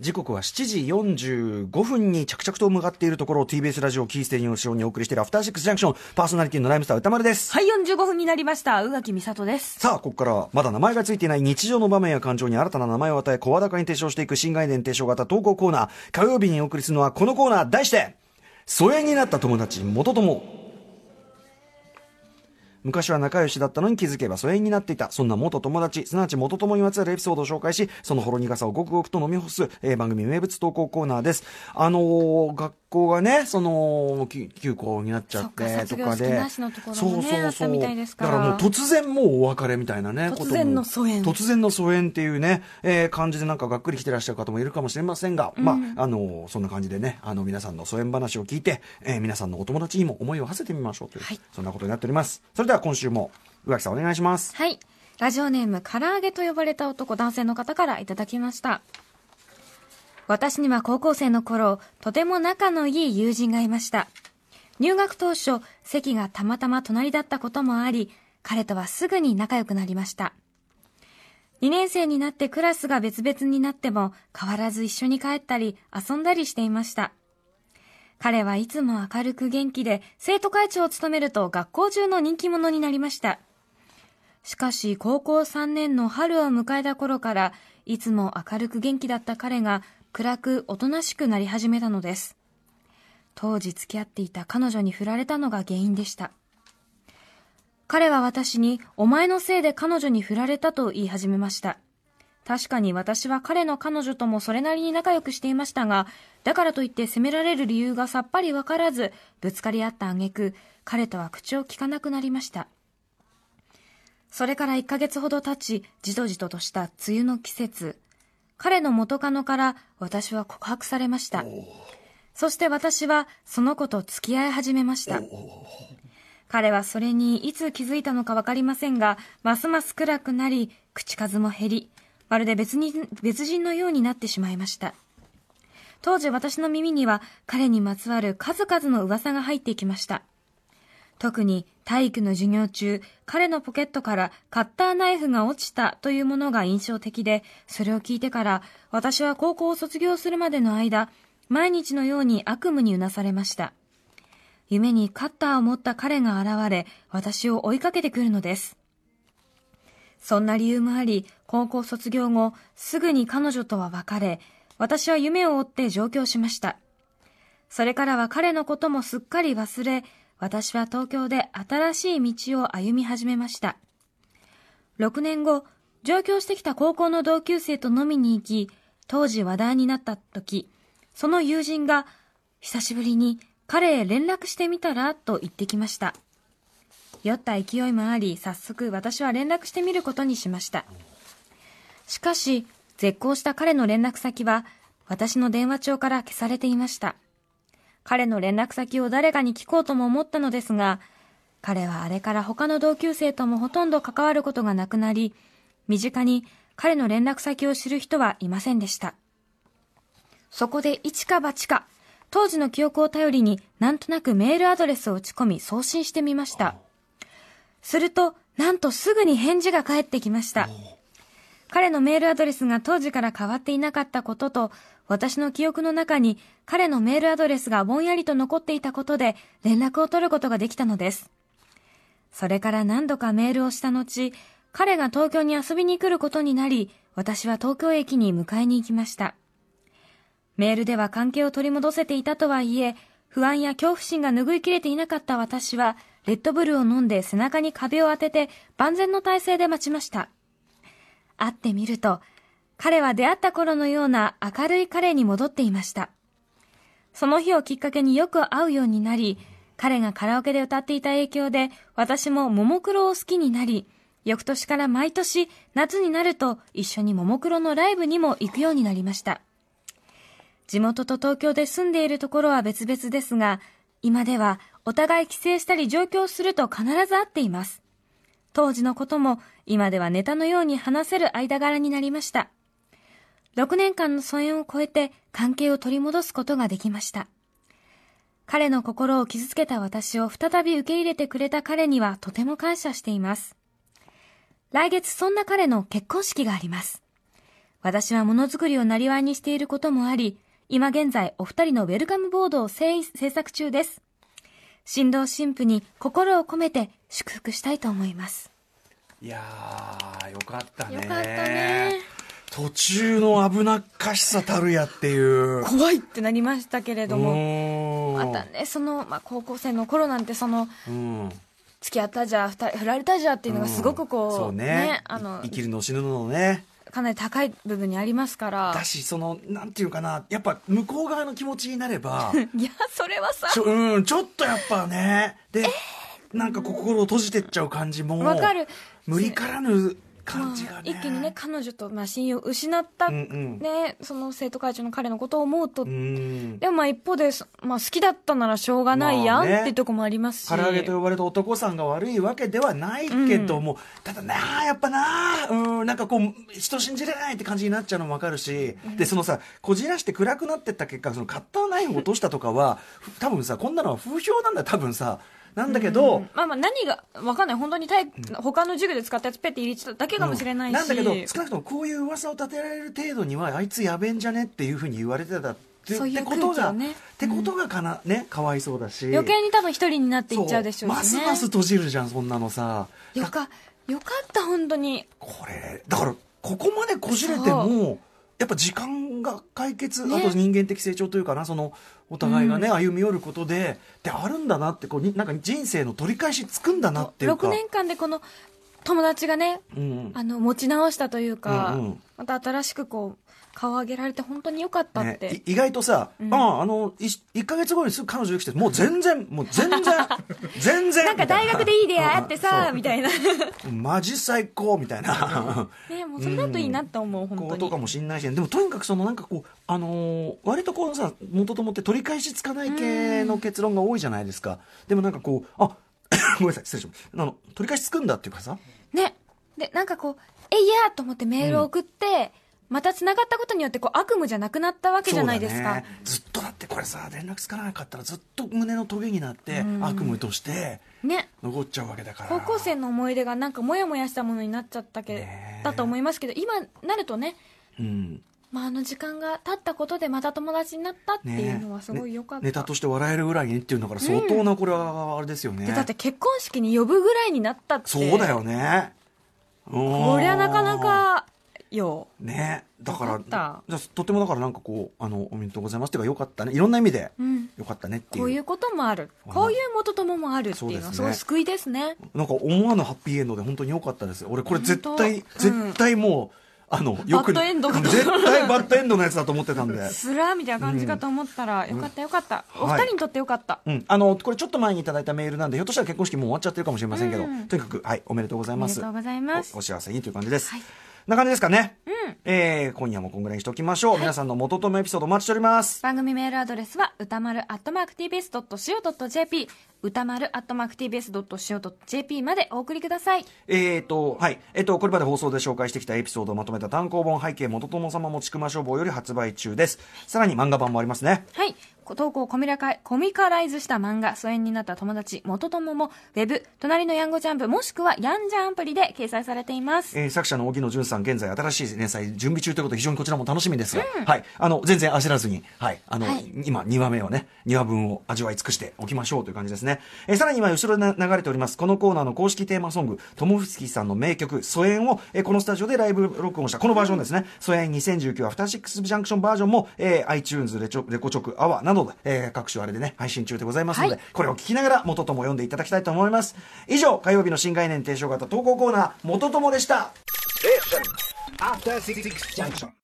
時刻は7時45分に着々と向かっているところを TBS ラジオキーステージの後ろにお送りしているアフターシックスジャンクションパーソナリティのライムスター歌丸です。はい、45分になりました。宇垣美里です。さあ、ここからはまだ名前がついていない日常の場面や感情に新たな名前を与え、声高に提唱していく新概念提唱型投稿コーナー。火曜日にお送りするのはこのコーナー、題して、疎遠になった友達、元友。昔は仲良しだったのに気づけば疎遠になっていた。そんな元友達、すなわち元友にまつわるエピソードを紹介し、そのほろ苦さをごくごくと飲み干す、えー番組名物投稿コーナーです。あのー学校がね、その、き休校になっちゃって、とかで。式なしのところもねあったみたいですからだからもう突然もうお別れみたいなね。突然の疎遠突然の疎遠っていうね、えー感じでなんかがっくり来てらっしゃる方もいるかもしれませんが、まあ、あの、そんな感じでね、あの、皆さんの疎遠話を聞いて、えー皆さんのお友達にも思いを馳せてみましょうという、はいそんなことになっております。それでは今週も、宇垣さんお願いします。はい。ラジオネーム、唐揚げと呼ばれた男、男性の方からいただきました。私には高校生の頃、とても仲のいい友人がいました。入学当初、席がたまたま隣だったこともあり、彼とはすぐに仲良くなりました。2年生になってクラスが別々になっても変わらず一緒に帰ったり遊んだりしていました。彼はいつも明るく元気で生徒会長を務めると学校中の人気者になりました。しかし高校3年の春を迎えた頃からいつも明るく元気だった彼が暗くおとなしくなり始めたのです。当時付き合っていた彼女に振られたのが原因でした。彼は私に、お前のせいで彼女に振られたと言い始めました。確かに私は彼の彼女ともそれなりに仲良くしていましたが、だからといって責められる理由がさっぱりわからず、ぶつかり合った挙句、彼とは口を聞かなくなりました。それから1ヶ月ほど経ち、じとじととした梅雨の季節。彼の元カノから私は告白されました。そして私はその子と付き合い始めました。彼はそれにいつ気づいたのかわかりませんが、ますます暗くなり、口数も減り、まるで別に別人のようになってしまいました。当時私の耳には彼にまつわる数々の噂が入ってきました。特に体育の授業中、彼のポケットからカッターナイフが落ちたというものが印象的で、それを聞いてから私は高校を卒業するまでの間、毎日のように悪夢にうなされました。夢にカッターを持った彼が現れ、私を追いかけてくるのです。そんな理由もあり、高校卒業後、すぐに彼女とは別れ、私は夢を追って上京しました。それからは彼のこともすっかり忘れ、私は東京で新しい道を歩み始めました。6年後、上京してきた高校の同級生と飲みに行き、当時話題になった時、その友人が、久しぶりに彼へ連絡してみたらと言ってきました。酔った勢いもあり、早速私は連絡してみることにしました。しかし、絶好した彼の連絡先は、私の電話帳から消されていました。彼の連絡先を誰かに聞こうとも思ったのですが、彼はあれから他の同級生ともほとんど関わることがなくなり、身近に彼の連絡先を知る人はいませんでした。そこで一か八か、当時の記憶を頼りになんとなくメールアドレスを打ち込み送信してみました。すると、なんとすぐに返事が返ってきました。彼のメールアドレスが当時から変わっていなかったことと、私の記憶の中に彼のメールアドレスがぼんやりと残っていたことで連絡を取ることができたのです。それから何度かメールをした後、彼が東京に遊びに来ることになり、私は東京駅に迎えに行きました。メールでは関係を取り戻せていたとはいえ、不安や恐怖心が拭いきれていなかった私は、レッドブルを飲んで背中に壁を当てて万全の体勢で待ちました。会ってみると、彼は出会った頃のような明るい彼に戻っていました。その日をきっかけによく会うようになり、彼がカラオケで歌っていた影響で、私もももクロを好きになり、翌年から毎年夏になると一緒にももクロのライブにも行くようになりました。地元と東京で住んでいるところは別々ですが、今ではお互い帰省したり上京すると必ず会っています。当時のことも今ではネタのように話せる間柄になりました。6年間の疎遠を超えて関係を取り戻すことができました。彼の心を傷つけた私を再び受け入れてくれた彼にはとても感謝しています。来月そんな彼の結婚式があります。私はものづくりをなりわいにしていることもあり、今現在お二人のウェルカムボードを制制作中です。新郎新婦に心を込めて祝福したいと思います。いやーよかったね。よかったね。途中の危なっかしさたるやっていう。怖いってなりましたけれども、もまたね、その、まあ、高校生の頃なんてその、うん。付き合ったじゃ、二人振られたじゃっていうのがすごくこう、そうね。あのい、生きるの死ぬのねかなり高い部分にありますから。だしそのなんていうかなやっぱ向こう側の気持ちになれば いや、それはさ、ちょ,、うん、ちょっとやっぱねで、なんか心を閉じてっちゃう感じもわかる。無理からぬ感じまあがね、一気にね、彼女と、まあ、親友を失った、うんうん。ね、その生徒会長の彼のことを思うと、うん。でもまあ一方で、そまあ好きだったならしょうがないやん、まあね。っていうとこもありますし。唐揚げと呼ばれた男さんが悪いわけではないけども、ただなあやっぱなあうんなんかこう人信じれないって感じになっちゃうのもわかるし、でそのさこじらして暗くなってった結果そのカッターナイフを落としたとかはふ多分さこんなのは風評なんだよ。多分さなんだけど、まあまあ何が、わかんない。本当に体、他の授業で使ったやつペッて入れてただけかもしれないし。なんだけど少なくともこういう噂を立てられる程度にはあいつやべえんじゃねっていうふうに言われてたってそういうことが、ねってことがかな、ねかわいそうだし余計に多分一人になっていっちゃうでしょうしね。ますます閉じるじゃんそんなのさよか、よかった、本当に。これだからここまでこじれてもやっぱ時間が解決、ね。あと人間的成長というかなそのお互いがね、歩み寄ることでであるんだなってこうになんか人生の取り返しつくんだなっていうか。6年間でこの友達がね、うんあの、持ち直したというか、うんうん。また新しくこう、顔を上げられて本当に良かったって。ね、い意外とさ、あああのい1か月後にすぐ彼女できてもう全然 もう全然全然なんか大学でいい出会いあってさ、みたいな。マジ最高みたいな。もうそれだといいなと思う、本当ことかに。もしんないし、でもとにかくそのなんかこう、あのー割とこうさ、元ともって取り返しつかない系の結論が多いじゃないですか。でもなんかこう、あ、ごめんなさい、失礼しました。あの、取り返しつくんだっていうかさ、ね。で、なんかこう、えいやーと思ってメールを送って、また繋がったことによってこう悪夢じゃなくなったわけじゃないですか。ね。ずっとだってこれさ、連絡つかなかったらずっと胸のトゲになって、悪夢としてね。残っちゃうわけだから。高校生の思い出がなんかモヤモヤしたものになっちゃったけ、ねだと思いますけど、今なるとね、うん。まあ、あの時間が経ったことでまた友達になったっていうのはすごい良かった。ねネタとして笑えるぐらいにっていうんだから相当なこれはあれですよね。でだって結婚式に呼ぶぐらいになったって。そうだよね。ここりゃなかなかよ。ねだからじゃあとてもだからなんかこうあのおめでとうございますっていうかよかったねいろんな意味でうん。よかったねっていう,、こういうこともある。こういう元友もあるっていうのはすごい救いですね。なんか思わぬハッピーエンドで本当によかったです俺これ絶対、うん絶対もうあのよくバッドエンド絶対バッドエンドのやつだと思ってたんで。スラーみたいな感じかと思ったら、よかったよかった。おはい。二人にとってよかった。うん、あのこれちょっと前にいただいたメールなんでひょっとしたら結婚式もう終わっちゃってるかもしれませんけど、うん。とにかくはいおめでとうございます。おめでとうございます。おお幸せにという感じです、はい。な感じですかね、うん。えー今夜もこんぐらいにしておきましょう、皆さんの元ともエピソードお待ちしております。番組メールアドレスは歌丸 @tbs.co.jp 歌丸 @tbs.co.jp までお送りください。えーと、はい。えっ、と、これまで放送で紹介してきたエピソードをまとめた単行本背景元友様もちくま書房より発売中です。さらに漫画版もありますね。はい。投稿をコミラカコミカライズした漫画、疎遠になった友達、元友も、ウェブ、隣のヤンゴジャンプ、もしくはヤンジャンアプリで掲載されています。えー作者の荻野淳さん、現在新しい連載準備中ということで非常にこちらも楽しみですが、はい。あの、全然焦らずに、はい。あの、はい今、2話目をね、2話分を味わい尽くしておきましょうという感じですね。えーさらに今、後ろで流れております、このコーナーの公式テーマソング、トモフスキーさんの名曲、疎遠を、えーこのスタジオでライブ録音した、このバージョンですね、疎遠2019アフターシックスジャンクションバージョンも、えー iTunes レチョレコチョクアワーなどで、えー各種あれでね、配信中でございますので、はいこれを聞きながら元友を読んでいただきたいと思います。以上、火曜日の新概念提唱型投稿コーナー、元友でした。After Six Junction.